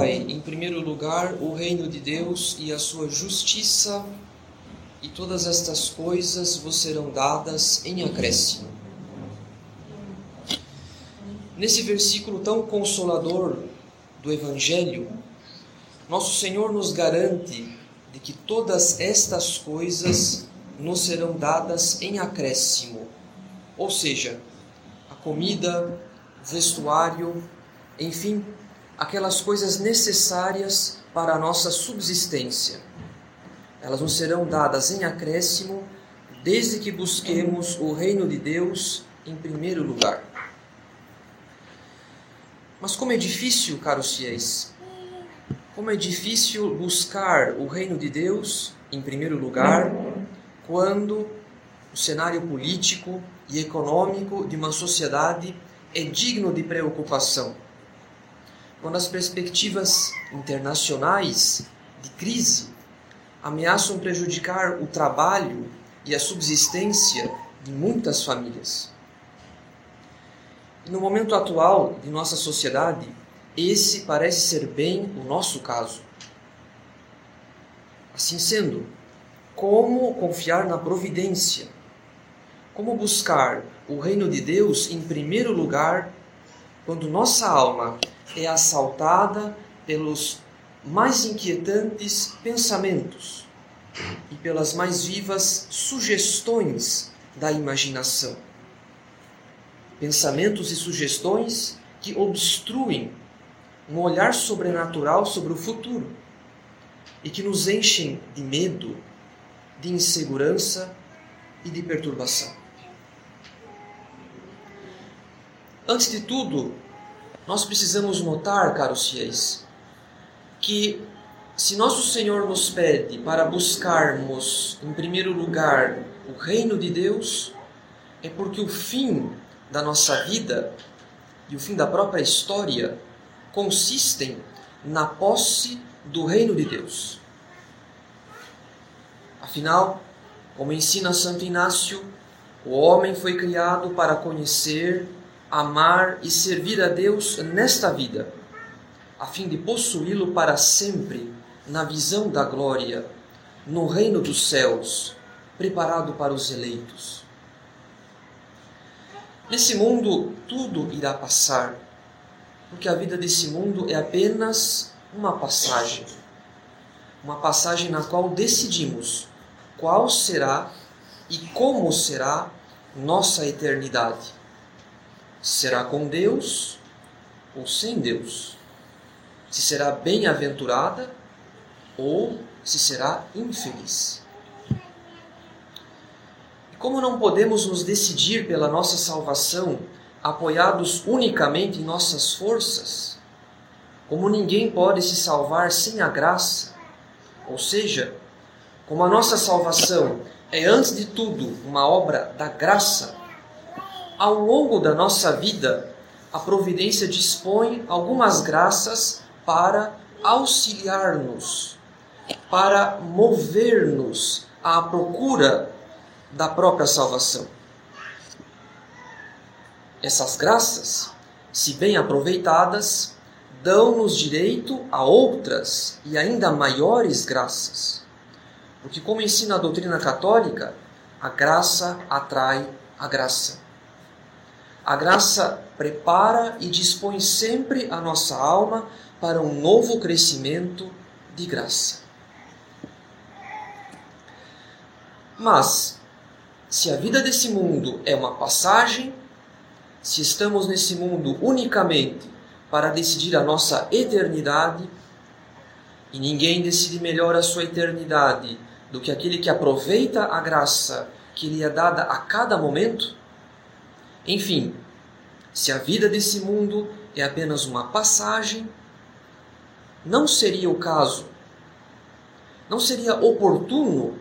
Em primeiro lugar, o reino de Deus e a sua justiça, e todas estas coisas vos serão dadas em acréscimo. Nesse versículo tão consolador do Evangelho, nosso Senhor nos garante de que todas estas coisas nos serão dadas em acréscimo, ou seja, a comida, o vestuário, enfim, aquelas coisas necessárias para a nossa subsistência. Elas nos serão dadas em acréscimo desde que busquemos o reino de Deus em primeiro lugar. Mas como é difícil, caros fiéis, como é difícil buscar o reino de Deus em primeiro lugar quando o cenário político e econômico de uma sociedade é digno de preocupação. Quando as perspectivas internacionais de crise ameaçam prejudicar o trabalho e a subsistência de muitas famílias. No momento atual de nossa sociedade, esse parece ser bem o nosso caso. Assim sendo, como confiar na providência? Como buscar o reino de Deus em primeiro lugar quando nossa alma é assaltada pelos mais inquietantes pensamentos e pelas mais vivas sugestões da imaginação? Pensamentos e sugestões que obstruem um olhar sobrenatural sobre o futuro e que nos enchem de medo, de insegurança e de perturbação. Antes de tudo, nós precisamos notar, caros fiéis, que se nosso Senhor nos pede para buscarmos, em primeiro lugar, o reino de Deus, é porque o fim da nossa vida e o fim da própria história consistem na posse do reino de Deus. Afinal, como ensina Santo Inácio, o homem foi criado para conhecer, amar e servir a Deus nesta vida, a fim de possuí-lo para sempre na visão da glória, no reino dos céus, preparado para os eleitos. Nesse mundo tudo irá passar, porque a vida desse mundo é apenas uma passagem. Uma passagem na qual decidimos qual será e como será nossa eternidade. Será com Deus ou sem Deus? Se será bem-aventurada ou se será infeliz? E como não podemos nos decidir pela nossa salvação apoiados unicamente em nossas forças, como ninguém pode se salvar sem a graça, ou seja, como a nossa salvação é, antes de tudo, uma obra da graça, ao longo da nossa vida, a providência dispõe algumas graças para auxiliar-nos, para mover-nos à procura da própria salvação. Essas graças, se bem aproveitadas, dão-nos direito a outras e ainda maiores graças. Porque, como ensina a doutrina católica, a graça atrai a graça. A graça prepara e dispõe sempre a nossa alma para um novo crescimento de graça. Mas, se a vida desse mundo é uma passagem, se estamos nesse mundo unicamente para decidir a nossa eternidade, e ninguém decide melhor a sua eternidade do que aquele que aproveita a graça que lhe é dada a cada momento? Enfim, se a vida desse mundo é apenas uma passagem, não seria o caso, não seria oportuno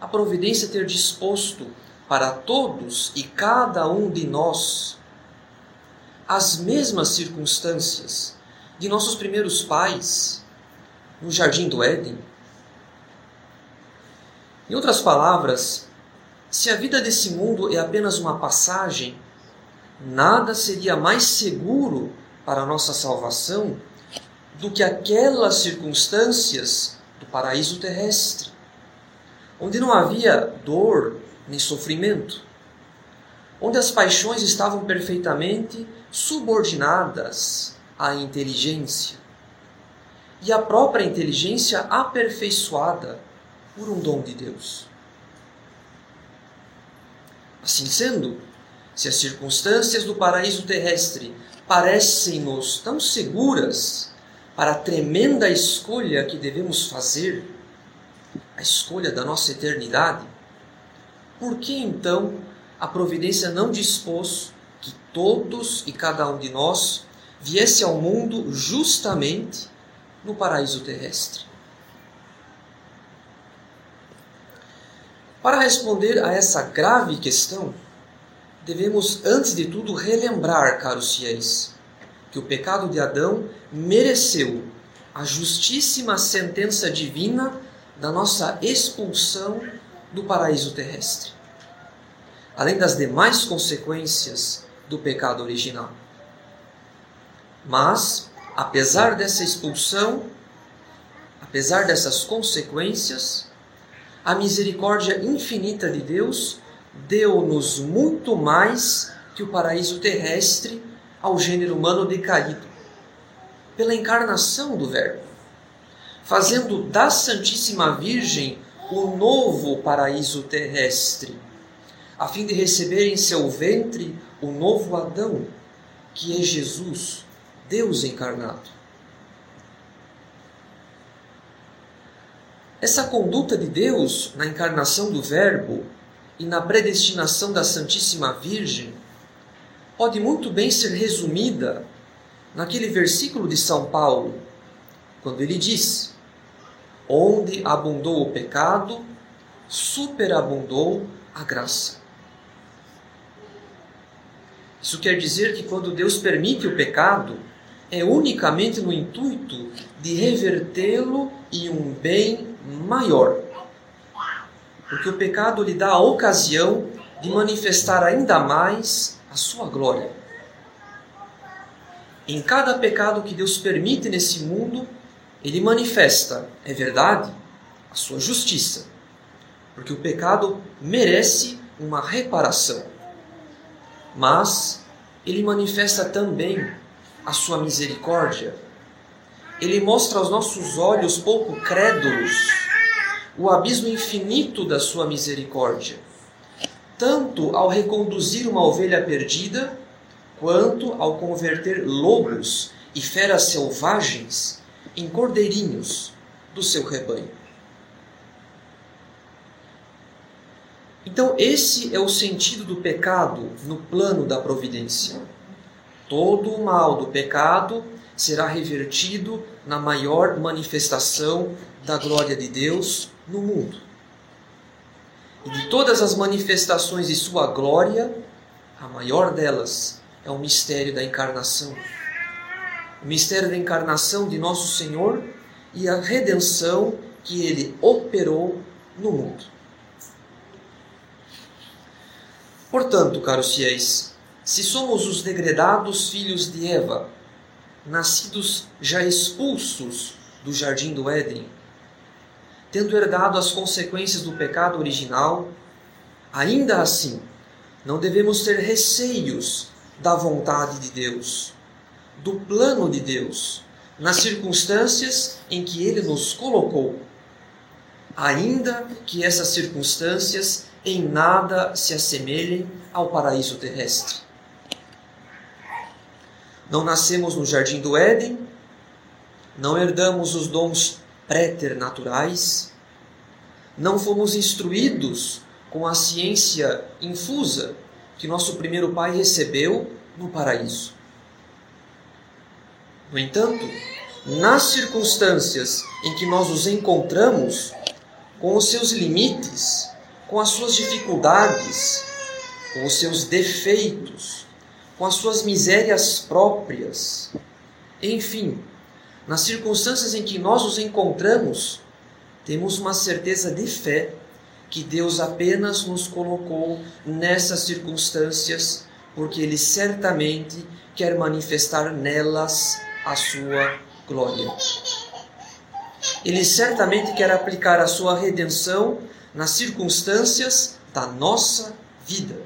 a providência ter disposto para todos e cada um de nós as mesmas circunstâncias de nossos primeiros pais no jardim do Éden? Em outras palavras, se a vida desse mundo é apenas uma passagem, nada seria mais seguro para a nossa salvação do que aquelas circunstâncias do paraíso terrestre, onde não havia dor nem sofrimento, onde as paixões estavam perfeitamente subordinadas à inteligência e a própria inteligência aperfeiçoada por um dom de Deus. Assim sendo, se as circunstâncias do paraíso terrestre parecem-nos tão seguras para a tremenda escolha que devemos fazer, a escolha da nossa eternidade, por que então a providência não dispôs que todos e cada um de nós viesse ao mundo justamente no paraíso terrestre? Para responder a essa grave questão, devemos, antes de tudo, relembrar, caros fiéis, que o pecado de Adão mereceu a justíssima sentença divina da nossa expulsão do paraíso terrestre, além das demais consequências do pecado original. Mas, apesar dessa expulsão, apesar dessas consequências, a misericórdia infinita de Deus deu-nos muito mais que o paraíso terrestre ao gênero humano decaído, pela encarnação do Verbo, fazendo da Santíssima Virgem o novo paraíso terrestre, a fim de receber em seu ventre o novo Adão, que é Jesus, Deus encarnado. Essa conduta de Deus na encarnação do Verbo e na predestinação da Santíssima Virgem pode muito bem ser resumida naquele versículo de São Paulo, quando ele diz: Onde abundou o pecado, superabundou a graça. Isso quer dizer que quando Deus permite o pecado, é unicamente no intuito de revertê-lo em um bem maior. Porque o pecado lhe dá a ocasião de manifestar ainda mais a sua glória. Em cada pecado que Deus permite nesse mundo, ele manifesta, é verdade, a sua justiça. Porque o pecado merece uma reparação. Mas ele manifesta também a sua misericórdia ele mostra aos nossos olhos pouco crédulos o abismo infinito da sua misericórdia, tanto ao reconduzir uma ovelha perdida, quanto ao converter lobos e feras selvagens em cordeirinhos do seu rebanho. Então, esse é o sentido do pecado no plano da providência. Todo o mal do pecado será revertido na maior manifestação da glória de Deus no mundo. E de todas as manifestações de sua glória, a maior delas é o mistério da encarnação. O mistério da encarnação de nosso Senhor e a redenção que ele operou no mundo. Portanto, caros fiéis, se somos os degredados filhos de Eva, nascidos já expulsos do jardim do Éden, tendo herdado as consequências do pecado original, ainda assim, não devemos ter receios da vontade de Deus, do plano de Deus, nas circunstâncias em que Ele nos colocou, ainda que essas circunstâncias em nada se assemelhem ao paraíso terrestre. Não nascemos no jardim do Éden, não herdamos os dons préternaturais, não fomos instruídos com a ciência infusa que nosso primeiro pai recebeu no paraíso. No entanto, nas circunstâncias em que nós os encontramos, com os seus limites, com as suas dificuldades, com os seus defeitos, com as suas misérias próprias. Enfim, nas circunstâncias em que nós nos encontramos, temos uma certeza de fé que Deus apenas nos colocou nessas circunstâncias porque Ele certamente quer manifestar nelas a sua glória. Ele certamente quer aplicar a sua redenção nas circunstâncias da nossa vida,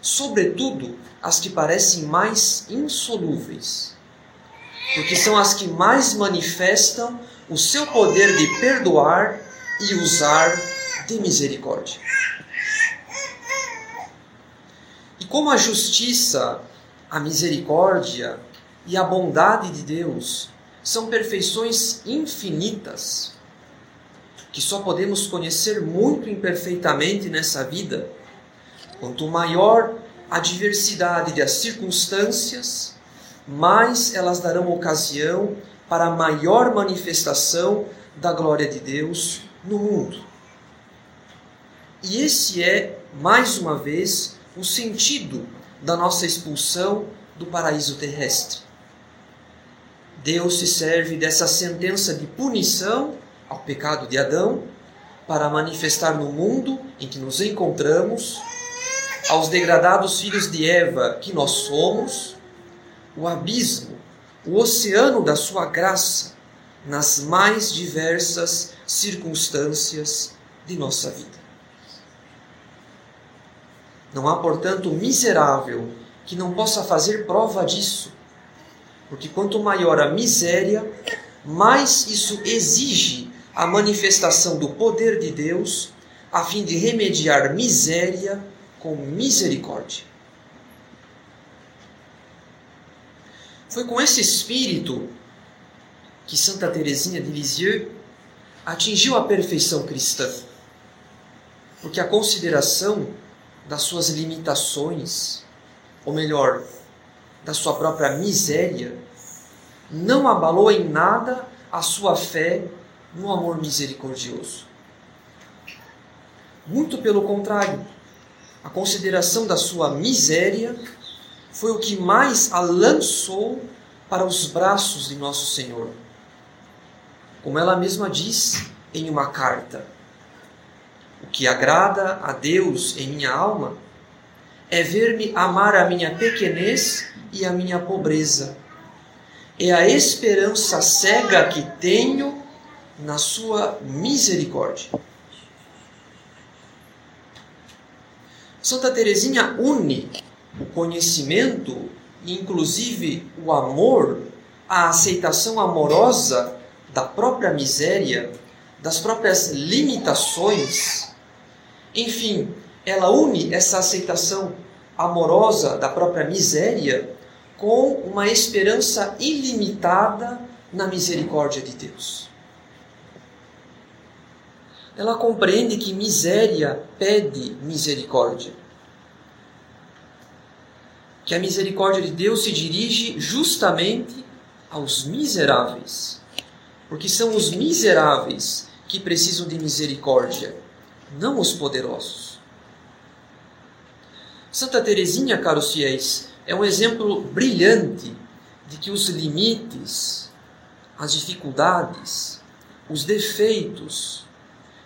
sobretudo as que parecem mais insolúveis, porque são as que mais manifestam o seu poder de perdoar e usar de misericórdia. E como a justiça, a misericórdia e a bondade de Deus são perfeições infinitas, que só podemos conhecer muito imperfeitamente nessa vida, quanto maior a diversidade das circunstâncias, mais elas darão ocasião para a maior manifestação da glória de Deus no mundo. E esse é, mais uma vez, o sentido da nossa expulsão do paraíso terrestre. Deus se serve dessa sentença de punição ao pecado de Adão para manifestar no mundo em que nos encontramos, aos degradados filhos de Eva que nós somos, o abismo, o oceano da sua graça nas mais diversas circunstâncias de nossa vida. Não há, portanto, miserável que não possa fazer prova disso, porque quanto maior a miséria, mais isso exige a manifestação do poder de Deus a fim de remediar miséria com misericórdia. Foi com esse espírito que Santa Teresinha de Lisieux atingiu a perfeição cristã. Porque a consideração das suas limitações, ou melhor, da sua própria miséria, não abalou em nada a sua fé no amor misericordioso. Muito pelo contrário, a consideração da sua miséria foi o que mais a lançou para os braços de nosso Senhor. Como ela mesma diz em uma carta, o que agrada a Deus em minha alma é ver-me amar a minha pequenez e a minha pobreza. É a esperança cega que tenho na Sua misericórdia. Santa Teresinha une o conhecimento e, inclusive, o amor, a aceitação amorosa da própria miséria, das próprias limitações. Enfim, ela une essa aceitação amorosa da própria miséria com uma esperança ilimitada na misericórdia de Deus. Ela compreende que miséria pede misericórdia. Que a misericórdia de Deus se dirige justamente aos miseráveis. Porque são os miseráveis que precisam de misericórdia, não os poderosos. Santa Teresinha, caros fiéis, é um exemplo brilhante de que os limites, as dificuldades, os defeitos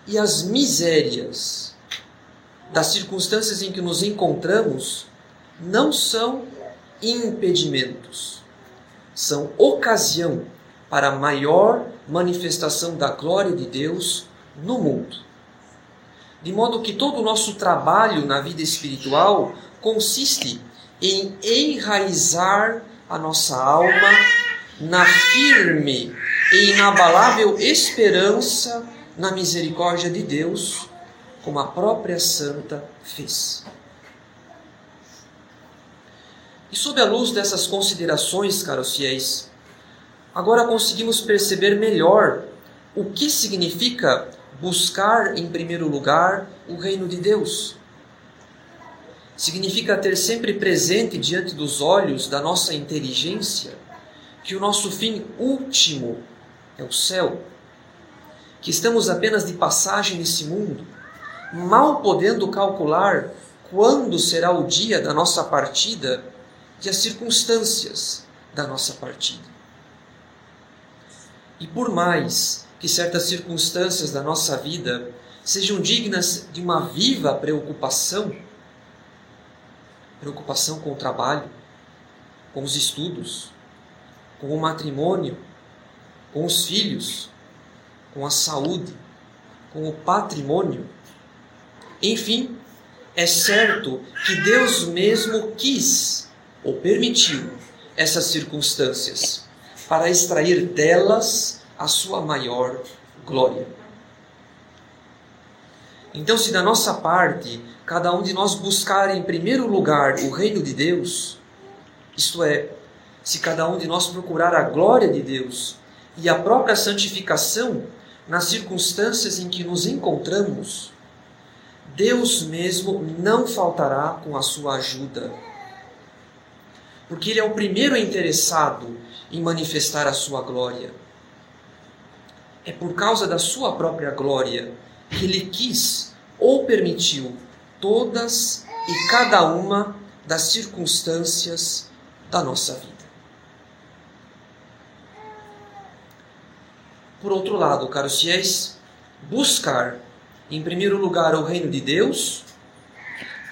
e as misérias das circunstâncias em que nos encontramos não são impedimentos, são ocasião para a maior manifestação da glória de Deus no mundo. De modo que todo o nosso trabalho na vida espiritual consiste em enraizar a nossa alma na firme e inabalável esperança na misericórdia de Deus, como a própria santa fez. E sob a luz dessas considerações, caros fiéis, agora conseguimos perceber melhor o que significa buscar em primeiro lugar o reino de Deus. Significa ter sempre presente diante dos olhos da nossa inteligência que o nosso fim último é o céu, que estamos apenas de passagem nesse mundo, mal podendo calcular quando será o dia da nossa partida e as circunstâncias da nossa partida. E por mais que certas circunstâncias da nossa vida sejam dignas de uma viva preocupação, preocupação com o trabalho, com os estudos, com o matrimônio, com os filhos, com a saúde, com o patrimônio. Enfim, é certo que Deus mesmo quis ou permitiu essas circunstâncias para extrair delas a sua maior glória. Então, se da nossa parte cada um de nós buscar em primeiro lugar o reino de Deus, isto é, se cada um de nós procurar a glória de Deus e a própria santificação nas circunstâncias em que nos encontramos, Deus mesmo não faltará com a sua ajuda. Porque Ele é o primeiro interessado em manifestar a sua glória. É por causa da sua própria glória que Ele quis ou permitiu todas e cada uma das circunstâncias da nossa vida. Por outro lado, caros fiéis, buscar, em primeiro lugar, o reino de Deus,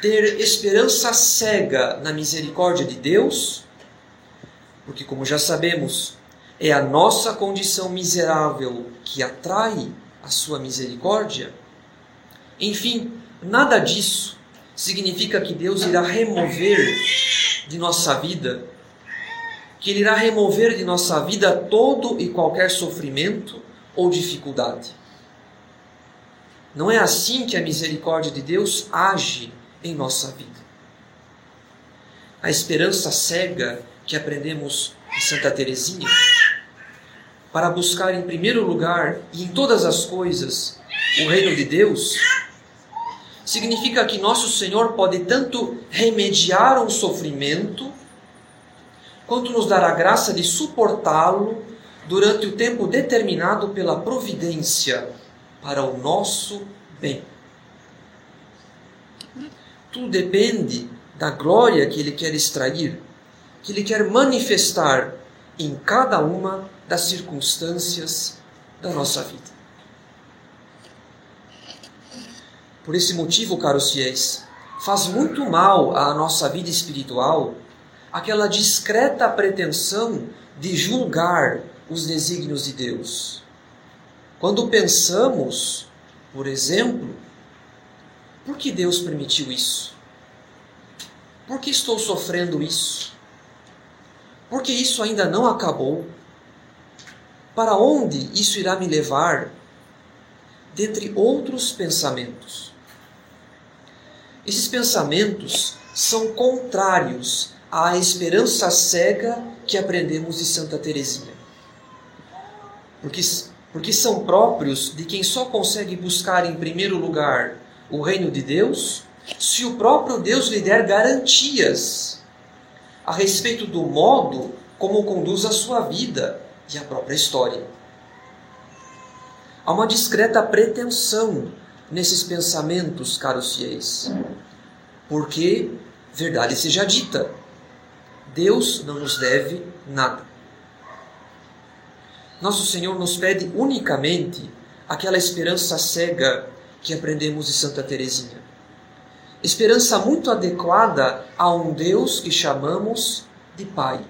ter esperança cega na misericórdia de Deus, porque, como já sabemos, é a nossa condição miserável que atrai a sua misericórdia. Enfim, nada disso significa que Deus irá remover de nossa vida que Ele irá remover de nossa vida todo e qualquer sofrimento ou dificuldade. Não é assim que a misericórdia de Deus age em nossa vida. A esperança cega que aprendemos em Santa Teresinha, para buscar em primeiro lugar e em todas as coisas o reino de Deus, significa que nosso Senhor pode tanto remediar um sofrimento quanto nos dar a graça de suportá-lo durante o tempo determinado pela providência para o nosso bem. Tudo depende da glória que ele quer extrair, que ele quer manifestar em cada uma das circunstâncias da nossa vida. Por esse motivo, caros fiéis, faz muito mal à nossa vida espiritual aquela discreta pretensão de julgar os desígnios de Deus. Quando pensamos, por exemplo, por que Deus permitiu isso? Por que estou sofrendo isso? Por que isso ainda não acabou? Para onde isso irá me levar? Dentre outros pensamentos. Esses pensamentos são contrários à esperança cega que aprendemos de Santa Teresinha. Porque, porque são próprios de quem só consegue buscar em primeiro lugar o reino de Deus se o próprio Deus lhe der garantias a respeito do modo como conduz a sua vida e a própria história. Há uma discreta pretensão nesses pensamentos, caros fiéis, porque, verdade seja dita, Deus não nos deve nada. Nosso Senhor nos pede unicamente aquela esperança cega que aprendemos de Santa Teresinha. Esperança muito adequada a um Deus que chamamos de Pai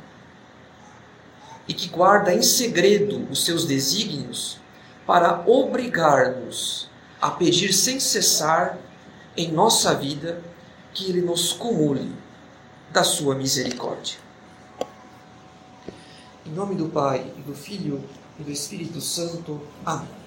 e que guarda em segredo os seus desígnios para obrigar-nos a pedir sem cessar em nossa vida que Ele nos cumule da sua misericórdia. Em nome do Pai, e do Filho e do Espírito Santo. Amém.